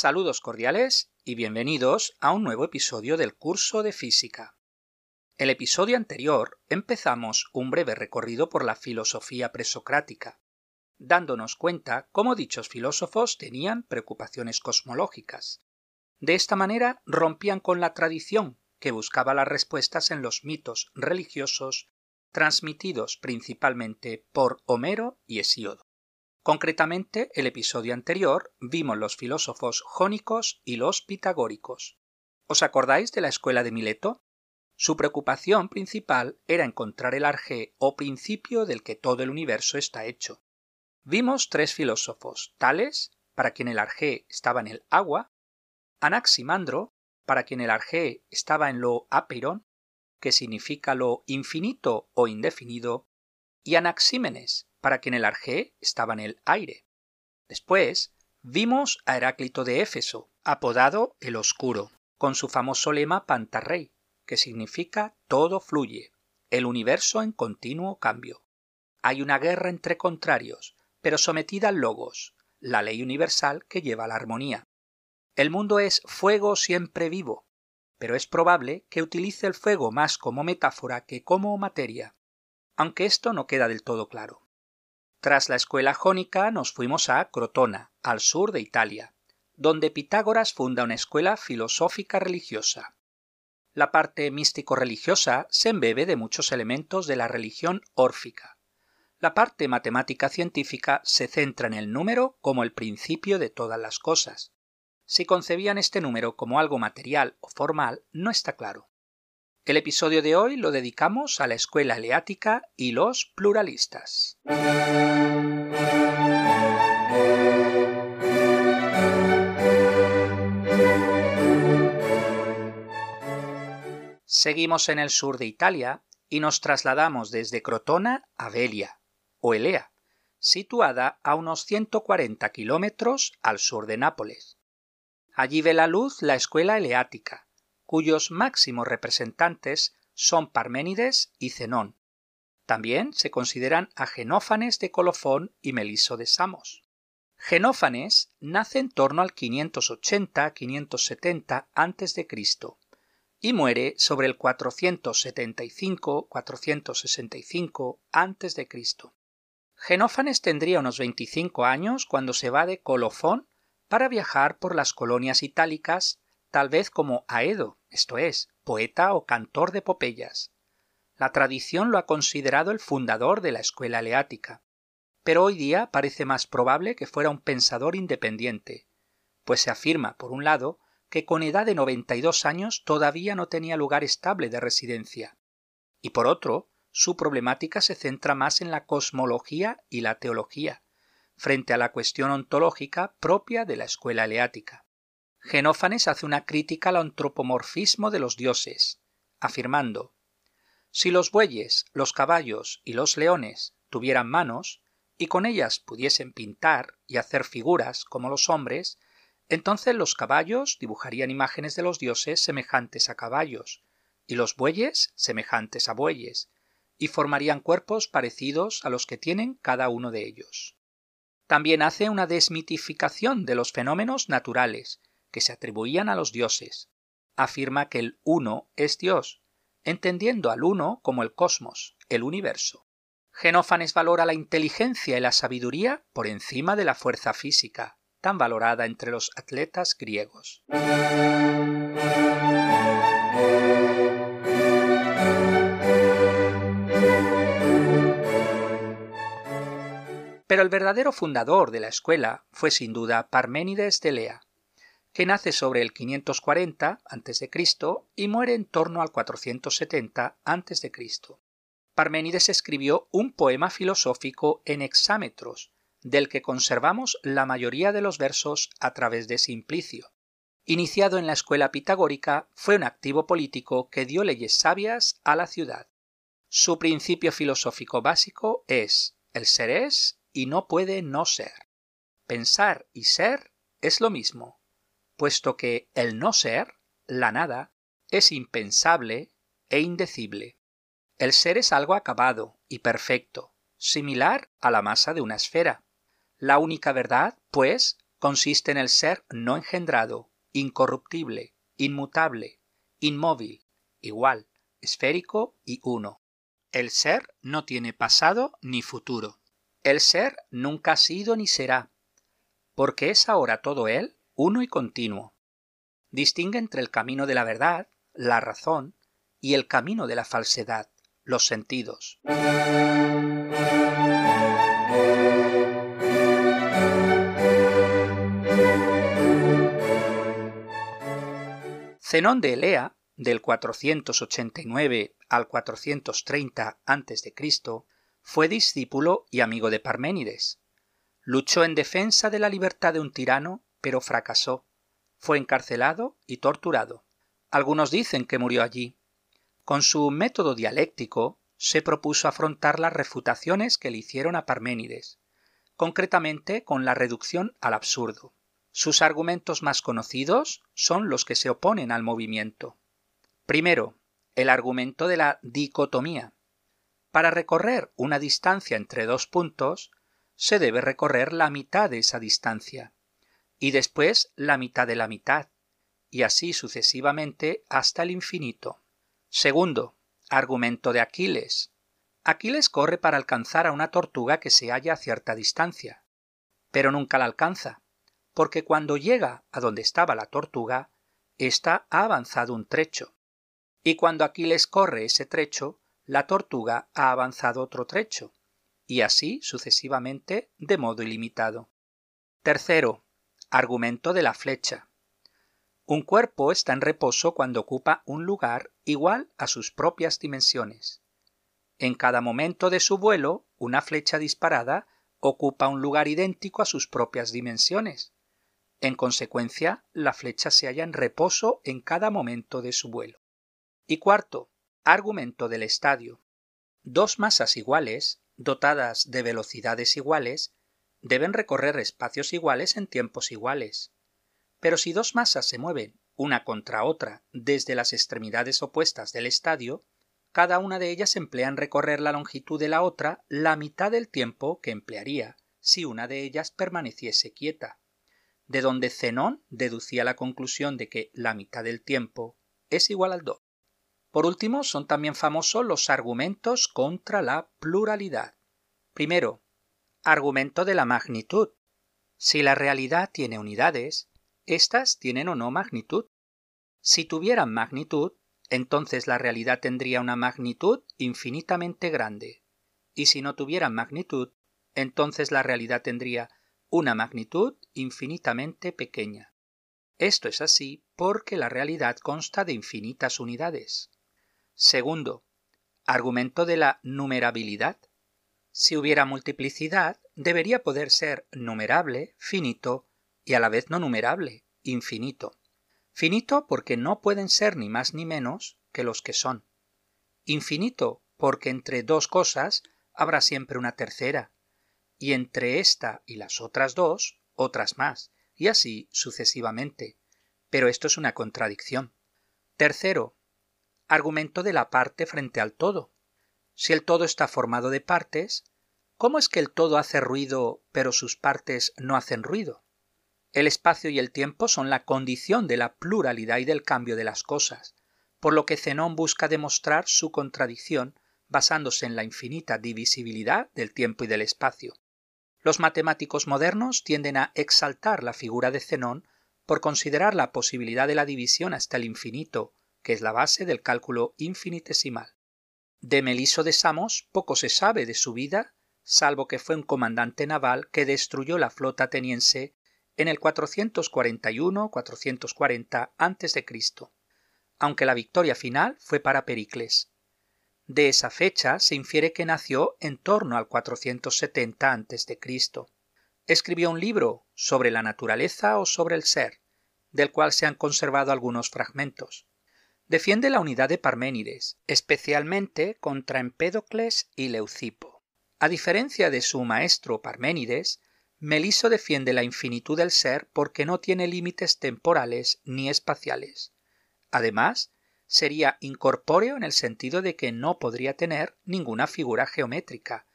Saludos cordiales y bienvenidos a un nuevo episodio del curso de física. El episodio anterior empezamos un breve recorrido por la filosofía presocrática, dándonos cuenta cómo dichos filósofos tenían preocupaciones cosmológicas. De esta manera rompían con la tradición que buscaba las respuestas en los mitos religiosos transmitidos principalmente por Homero y Hesíodo. Concretamente, el episodio anterior vimos los filósofos jónicos y los pitagóricos. ¿Os acordáis de la escuela de Mileto? Su preocupación principal era encontrar el arjé o principio del que todo el universo está hecho. Vimos tres filósofos, Tales, para quien el arjé estaba en el agua, Anaximandro, para quien el arjé estaba en lo apeiron, que significa lo infinito o indefinido, y Anaxímenes, para quien el arjé estaba en el aire. Después vimos a Heráclito de Éfeso, apodado el Oscuro, con su famoso lema Pantarrey, que significa todo fluye, el universo en continuo cambio. Hay una guerra entre contrarios, pero sometida al logos, la ley universal que lleva a la armonía. El mundo es fuego siempre vivo, pero es probable que utilice el fuego más como metáfora que como materia, aunque esto no queda del todo claro. Tras la escuela jónica nos fuimos a Crotona, al sur de Italia, donde Pitágoras funda una escuela filosófica religiosa. La parte místico-religiosa se embebe de muchos elementos de la religión órfica. La parte matemática científica se centra en el número como el principio de todas las cosas. Si concebían este número como algo material o formal, no está claro. El episodio de hoy lo dedicamos a la escuela eleática y los pluralistas. Seguimos en el sur de Italia y nos trasladamos desde Crotona a Velia, o Elea, situada a unos 140 kilómetros al sur de Nápoles. Allí ve la luz la escuela eleática, cuyos máximos representantes son Parménides y Zenón. También se consideran a Genófanes de Colofón y Meliso de Samos. Genófanes nace en torno al 580-570 a.C. y muere sobre el 475-465 a.C. Genófanes tendría unos 25 años cuando se va de Colofón para viajar por las colonias itálicas tal vez como Aedo, esto es, poeta o cantor de popeyas. La tradición lo ha considerado el fundador de la escuela eleática, pero hoy día parece más probable que fuera un pensador independiente, pues se afirma, por un lado, que con edad de 92 años todavía no tenía lugar estable de residencia, y por otro, su problemática se centra más en la cosmología y la teología, frente a la cuestión ontológica propia de la escuela eleática. Genófanes hace una crítica al antropomorfismo de los dioses, afirmando Si los bueyes, los caballos y los leones tuvieran manos, y con ellas pudiesen pintar y hacer figuras como los hombres, entonces los caballos dibujarían imágenes de los dioses semejantes a caballos, y los bueyes semejantes a bueyes, y formarían cuerpos parecidos a los que tienen cada uno de ellos. También hace una desmitificación de los fenómenos naturales, que se atribuían a los dioses. Afirma que el uno es Dios, entendiendo al uno como el cosmos, el universo. Genófanes valora la inteligencia y la sabiduría por encima de la fuerza física, tan valorada entre los atletas griegos. Pero el verdadero fundador de la escuela fue sin duda Parménides de Lea, que nace sobre el 540 a.C. y muere en torno al 470 a.C. Parménides escribió un poema filosófico en hexámetros, del que conservamos la mayoría de los versos a través de Simplicio. Iniciado en la escuela pitagórica, fue un activo político que dio leyes sabias a la ciudad. Su principio filosófico básico es el ser es y no puede no ser. Pensar y ser es lo mismo puesto que el no ser, la nada, es impensable e indecible. El ser es algo acabado y perfecto, similar a la masa de una esfera. La única verdad, pues, consiste en el ser no engendrado, incorruptible, inmutable, inmóvil, igual, esférico y uno. El ser no tiene pasado ni futuro. El ser nunca ha sido ni será, porque es ahora todo él uno y continuo. Distingue entre el camino de la verdad, la razón, y el camino de la falsedad, los sentidos. Zenón de Elea, del 489 al 430 a.C., fue discípulo y amigo de Parménides. Luchó en defensa de la libertad de un tirano, pero fracasó. Fue encarcelado y torturado. Algunos dicen que murió allí. Con su método dialéctico se propuso afrontar las refutaciones que le hicieron a Parménides, concretamente con la reducción al absurdo. Sus argumentos más conocidos son los que se oponen al movimiento. Primero, el argumento de la dicotomía. Para recorrer una distancia entre dos puntos, se debe recorrer la mitad de esa distancia, y después la mitad de la mitad, y así sucesivamente hasta el infinito. Segundo, argumento de Aquiles. Aquiles corre para alcanzar a una tortuga que se halla a cierta distancia, pero nunca la alcanza, porque cuando llega a donde estaba la tortuga, ésta ha avanzado un trecho, y cuando Aquiles corre ese trecho, la tortuga ha avanzado otro trecho, y así sucesivamente de modo ilimitado. Tercero, argumento de la flecha. Un cuerpo está en reposo cuando ocupa un lugar igual a sus propias dimensiones. En cada momento de su vuelo, una flecha disparada ocupa un lugar idéntico a sus propias dimensiones. En consecuencia, la flecha se halla en reposo en cada momento de su vuelo. Y cuarto, argumento del estadio. Dos masas iguales dotadas de velocidades iguales, deben recorrer espacios iguales en tiempos iguales. Pero si dos masas se mueven una contra otra desde las extremidades opuestas del estadio, cada una de ellas emplea en recorrer la longitud de la otra la mitad del tiempo que emplearía si una de ellas permaneciese quieta, de donde Zenón deducía la conclusión de que la mitad del tiempo es igual al 2. Por último, son también famosos los argumentos contra la pluralidad. Primero, argumento de la magnitud. Si la realidad tiene unidades, éstas tienen o no magnitud. Si tuvieran magnitud, entonces la realidad tendría una magnitud infinitamente grande. Y si no tuvieran magnitud, entonces la realidad tendría una magnitud infinitamente pequeña. Esto es así porque la realidad consta de infinitas unidades. Segundo, argumento de la numerabilidad. Si hubiera multiplicidad, debería poder ser numerable, finito, y a la vez no numerable, infinito. Finito porque no pueden ser ni más ni menos que los que son. Infinito porque entre dos cosas habrá siempre una tercera, y entre esta y las otras dos, otras más, y así sucesivamente. Pero esto es una contradicción. Tercero, argumento de la parte frente al todo. Si el todo está formado de partes, ¿cómo es que el todo hace ruido pero sus partes no hacen ruido? El espacio y el tiempo son la condición de la pluralidad y del cambio de las cosas, por lo que Zenón busca demostrar su contradicción basándose en la infinita divisibilidad del tiempo y del espacio. Los matemáticos modernos tienden a exaltar la figura de Zenón por considerar la posibilidad de la división hasta el infinito que es la base del cálculo infinitesimal. De Meliso de Samos poco se sabe de su vida, salvo que fue un comandante naval que destruyó la flota ateniense en el 441-440 a.C., aunque la victoria final fue para Pericles. De esa fecha se infiere que nació en torno al 470 a.C. Escribió un libro sobre la naturaleza o sobre el ser, del cual se han conservado algunos fragmentos. Defiende la unidad de Parménides, especialmente contra Empédocles y Leucipo. A diferencia de su maestro Parménides, Meliso defiende la infinitud del ser porque no tiene límites temporales ni espaciales. Además, sería incorpóreo en el sentido de que no podría tener ninguna figura geométrica,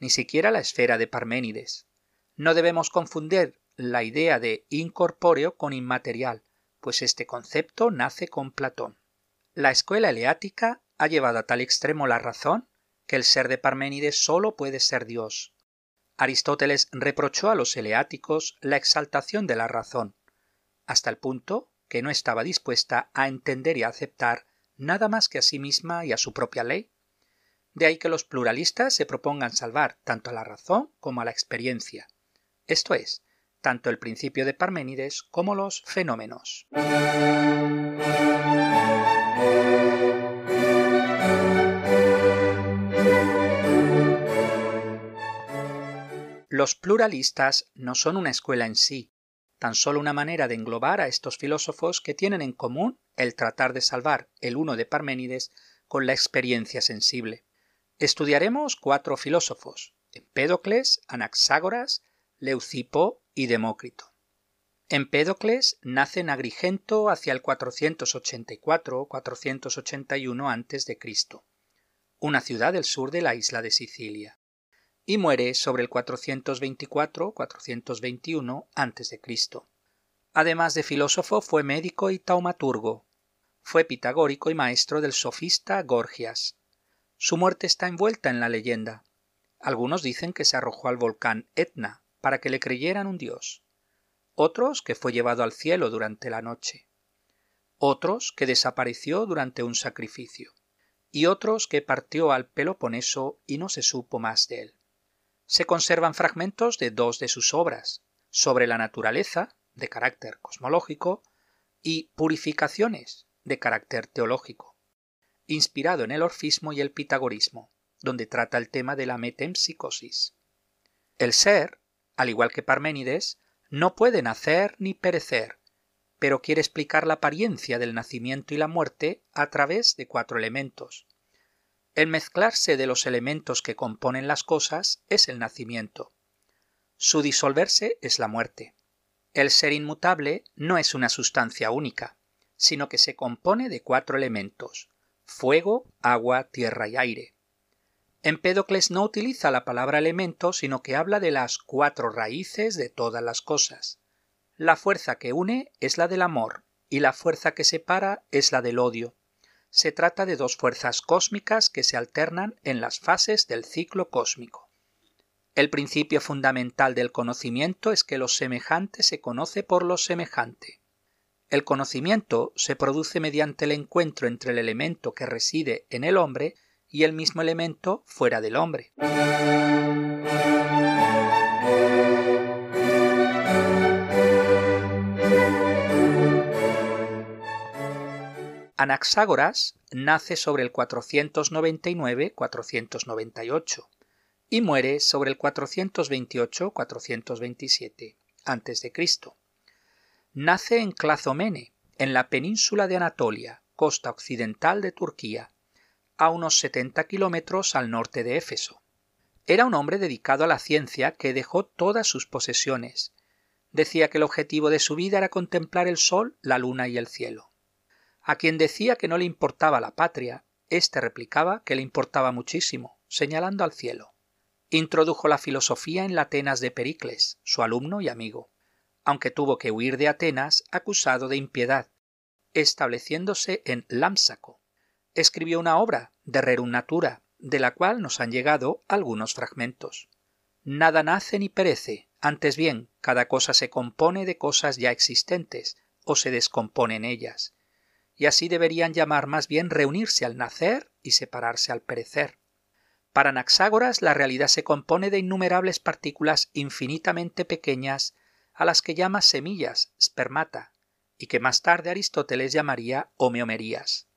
ni siquiera la esfera de Parménides. No debemos confundir la idea de incorpóreo con inmaterial, pues este concepto nace con Platón. La escuela eleática ha llevado a tal extremo la razón que el ser de Parménides solo puede ser Dios. Aristóteles reprochó a los eleáticos la exaltación de la razón, hasta el punto que no estaba dispuesta a entender y a aceptar nada más que a sí misma y a su propia ley. De ahí que los pluralistas se propongan salvar tanto a la razón como a la experiencia, esto es, tanto el principio de Parménides como los fenómenos. Los pluralistas no son una escuela en sí, tan solo una manera de englobar a estos filósofos que tienen en común el tratar de salvar el uno de Parménides con la experiencia sensible. Estudiaremos cuatro filósofos, Empédocles, Anaxágoras, Leucipo y Demócrito. Empédocles nace en Agrigento hacia el 484-481 a.C., una ciudad del sur de la isla de Sicilia y muere sobre el 424-421 a.C. Además de filósofo, fue médico y taumaturgo. Fue pitagórico y maestro del sofista Gorgias. Su muerte está envuelta en la leyenda. Algunos dicen que se arrojó al volcán Etna para que le creyeran un dios. Otros que fue llevado al cielo durante la noche. Otros que desapareció durante un sacrificio. Y otros que partió al Peloponeso y no se supo más de él se conservan fragmentos de dos de sus obras, sobre la naturaleza, de carácter cosmológico, y purificaciones, de carácter teológico, inspirado en el orfismo y el pitagorismo, donde trata el tema de la metempsicosis. El ser, al igual que Parménides, no puede nacer ni perecer, pero quiere explicar la apariencia del nacimiento y la muerte a través de cuatro elementos, el mezclarse de los elementos que componen las cosas es el nacimiento. Su disolverse es la muerte. El ser inmutable no es una sustancia única, sino que se compone de cuatro elementos fuego, agua, tierra y aire. Empédocles no utiliza la palabra elemento, sino que habla de las cuatro raíces de todas las cosas. La fuerza que une es la del amor, y la fuerza que separa es la del odio se trata de dos fuerzas cósmicas que se alternan en las fases del ciclo cósmico. El principio fundamental del conocimiento es que lo semejante se conoce por lo semejante. El conocimiento se produce mediante el encuentro entre el elemento que reside en el hombre y el mismo elemento fuera del hombre. Anaxágoras nace sobre el 499-498 y muere sobre el 428-427 a.C. Nace en Clazomene, en la península de Anatolia, costa occidental de Turquía, a unos 70 kilómetros al norte de Éfeso. Era un hombre dedicado a la ciencia que dejó todas sus posesiones. Decía que el objetivo de su vida era contemplar el sol, la luna y el cielo. A quien decía que no le importaba la patria, éste replicaba que le importaba muchísimo, señalando al cielo. Introdujo la filosofía en la Atenas de Pericles, su alumno y amigo, aunque tuvo que huir de Atenas acusado de impiedad, estableciéndose en Lámsaco. Escribió una obra, de Rerum Natura, de la cual nos han llegado algunos fragmentos. Nada nace ni perece, antes bien, cada cosa se compone de cosas ya existentes, o se descompone en ellas, y así deberían llamar más bien reunirse al nacer y separarse al perecer. Para Anaxágoras la realidad se compone de innumerables partículas infinitamente pequeñas a las que llama semillas, spermata, y que más tarde Aristóteles llamaría homeomerías.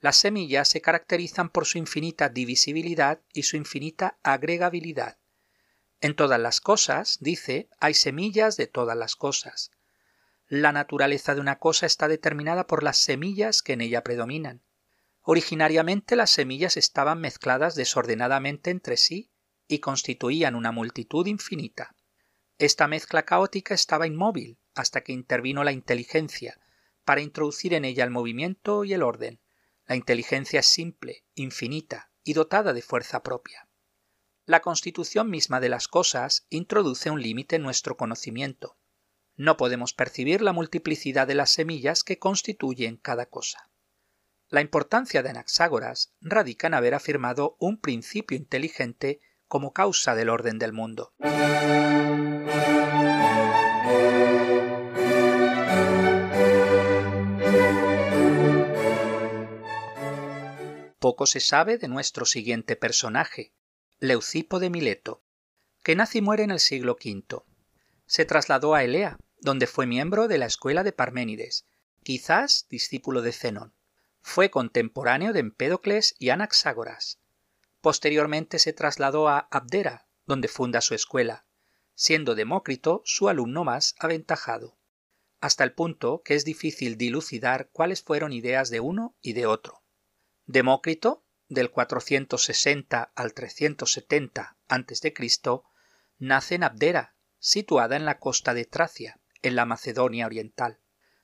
Las semillas se caracterizan por su infinita divisibilidad y su infinita agregabilidad. En todas las cosas, dice, hay semillas de todas las cosas. La naturaleza de una cosa está determinada por las semillas que en ella predominan. Originariamente las semillas estaban mezcladas desordenadamente entre sí y constituían una multitud infinita. Esta mezcla caótica estaba inmóvil hasta que intervino la inteligencia para introducir en ella el movimiento y el orden. La inteligencia es simple, infinita y dotada de fuerza propia. La constitución misma de las cosas introduce un límite en nuestro conocimiento no podemos percibir la multiplicidad de las semillas que constituyen cada cosa. La importancia de Anaxágoras radica en haber afirmado un principio inteligente como causa del orden del mundo. Poco se sabe de nuestro siguiente personaje, Leucipo de Mileto, que nace y muere en el siglo V. Se trasladó a Elea, donde fue miembro de la escuela de Parménides, quizás discípulo de Zenón. Fue contemporáneo de Empédocles y Anaxágoras. Posteriormente se trasladó a Abdera, donde funda su escuela, siendo Demócrito su alumno más aventajado, hasta el punto que es difícil dilucidar cuáles fueron ideas de uno y de otro. Demócrito, del 460 al 370 a.C., nace en Abdera, situada en la costa de Tracia, en la Macedonia oriental.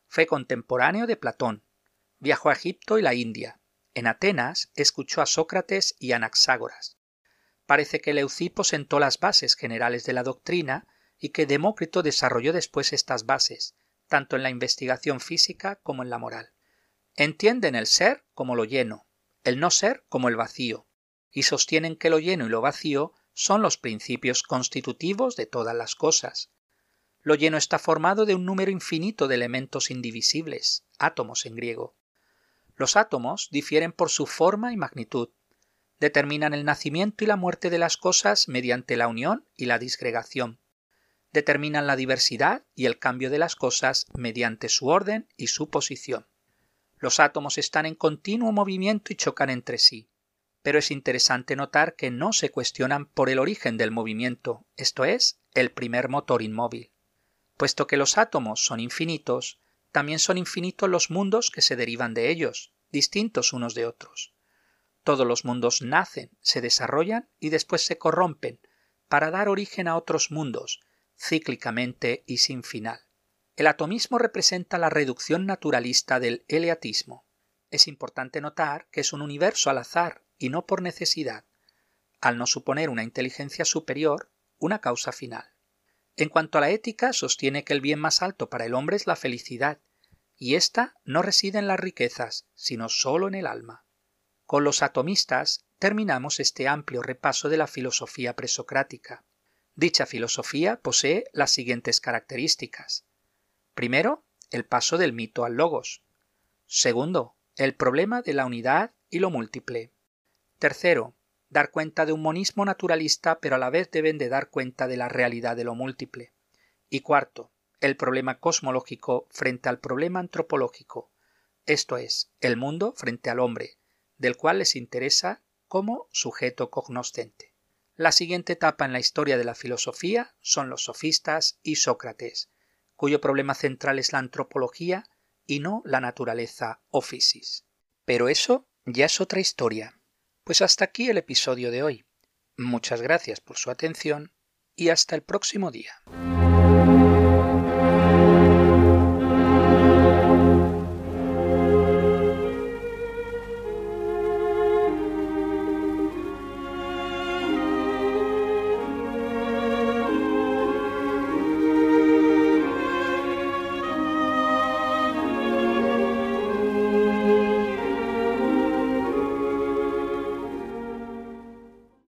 Fue contemporáneo de Platón. Viajó a Egipto y la India. En Atenas escuchó a Sócrates y Anaxágoras. Parece que Leucipo sentó las bases generales de la doctrina y que Demócrito desarrolló después estas bases, tanto en la investigación física como en la moral. Entienden el ser como lo lleno, el no ser como el vacío, y sostienen que lo lleno y lo vacío son los principios constitutivos de todas las cosas. Lo lleno está formado de un número infinito de elementos indivisibles, átomos en griego. Los átomos difieren por su forma y magnitud, determinan el nacimiento y la muerte de las cosas mediante la unión y la disgregación, determinan la diversidad y el cambio de las cosas mediante su orden y su posición. Los átomos están en continuo movimiento y chocan entre sí. Pero es interesante notar que no se cuestionan por el origen del movimiento, esto es, el primer motor inmóvil. Puesto que los átomos son infinitos, también son infinitos los mundos que se derivan de ellos, distintos unos de otros. Todos los mundos nacen, se desarrollan y después se corrompen, para dar origen a otros mundos, cíclicamente y sin final. El atomismo representa la reducción naturalista del eleatismo. Es importante notar que es un universo al azar y no por necesidad, al no suponer una inteligencia superior, una causa final. En cuanto a la ética, sostiene que el bien más alto para el hombre es la felicidad, y ésta no reside en las riquezas, sino sólo en el alma. Con los atomistas terminamos este amplio repaso de la filosofía presocrática. Dicha filosofía posee las siguientes características. Primero, el paso del mito al logos. Segundo, el problema de la unidad y lo múltiple. Tercero, dar cuenta de un monismo naturalista, pero a la vez deben de dar cuenta de la realidad de lo múltiple. Y cuarto, el problema cosmológico frente al problema antropológico, esto es, el mundo frente al hombre, del cual les interesa como sujeto cognoscente. La siguiente etapa en la historia de la filosofía son los sofistas y Sócrates, cuyo problema central es la antropología y no la naturaleza o. Pero eso ya es otra historia. Pues hasta aquí el episodio de hoy. Muchas gracias por su atención y hasta el próximo día.